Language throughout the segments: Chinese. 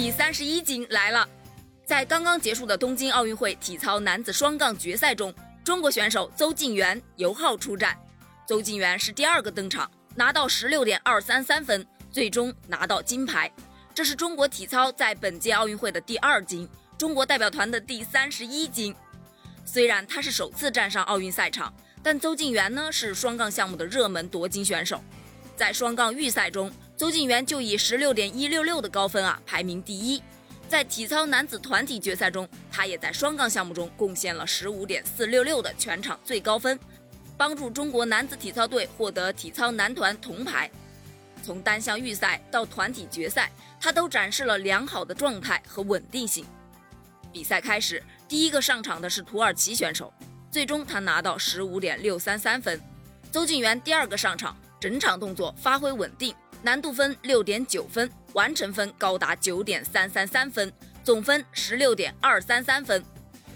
第三十一金来了。在刚刚结束的东京奥运会体操男子双杠决赛中，中国选手邹敬园、尤浩出战。邹敬园是第二个登场，拿到十六点二三三分，最终拿到金牌。这是中国体操在本届奥运会的第二金，中国代表团的第三十一金。虽然他是首次站上奥运赛场，但邹敬园呢是双杠项目的热门夺金选手。在双杠预赛中，邹敬园就以十六点一六六的高分啊排名第一。在体操男子团体决赛中，他也在双杠项目中贡献了十五点四六六的全场最高分，帮助中国男子体操队获得体操男团铜牌。从单项预赛到团体决赛，他都展示了良好的状态和稳定性。比赛开始，第一个上场的是土耳其选手，最终他拿到十五点六三三分。邹敬园第二个上场，整场动作发挥稳定，难度分六点九分。完成分高达九点三三三分，总分十六点二三三分。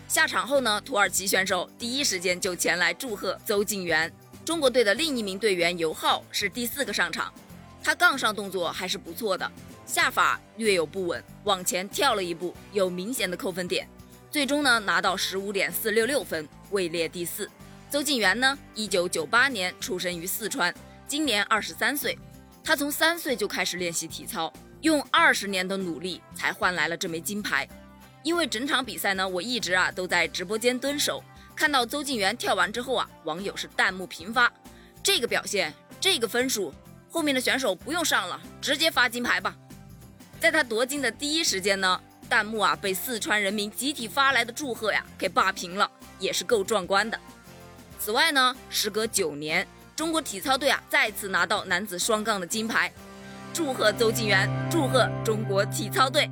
下场后呢，土耳其选手第一时间就前来祝贺邹敬园。中国队的另一名队员尤浩是第四个上场，他杠上动作还是不错的，下法略有不稳，往前跳了一步，有明显的扣分点。最终呢，拿到十五点四六六分，位列第四。邹敬园呢，一九九八年出生于四川，今年二十三岁。他从三岁就开始练习体操，用二十年的努力才换来了这枚金牌。因为整场比赛呢，我一直啊都在直播间蹲守，看到邹敬园跳完之后啊，网友是弹幕频发：这个表现，这个分数，后面的选手不用上了，直接发金牌吧。在他夺金的第一时间呢，弹幕啊被四川人民集体发来的祝贺呀给霸屏了，也是够壮观的。此外呢，时隔九年。中国体操队啊，再次拿到男子双杠的金牌，祝贺邹敬园，祝贺中国体操队。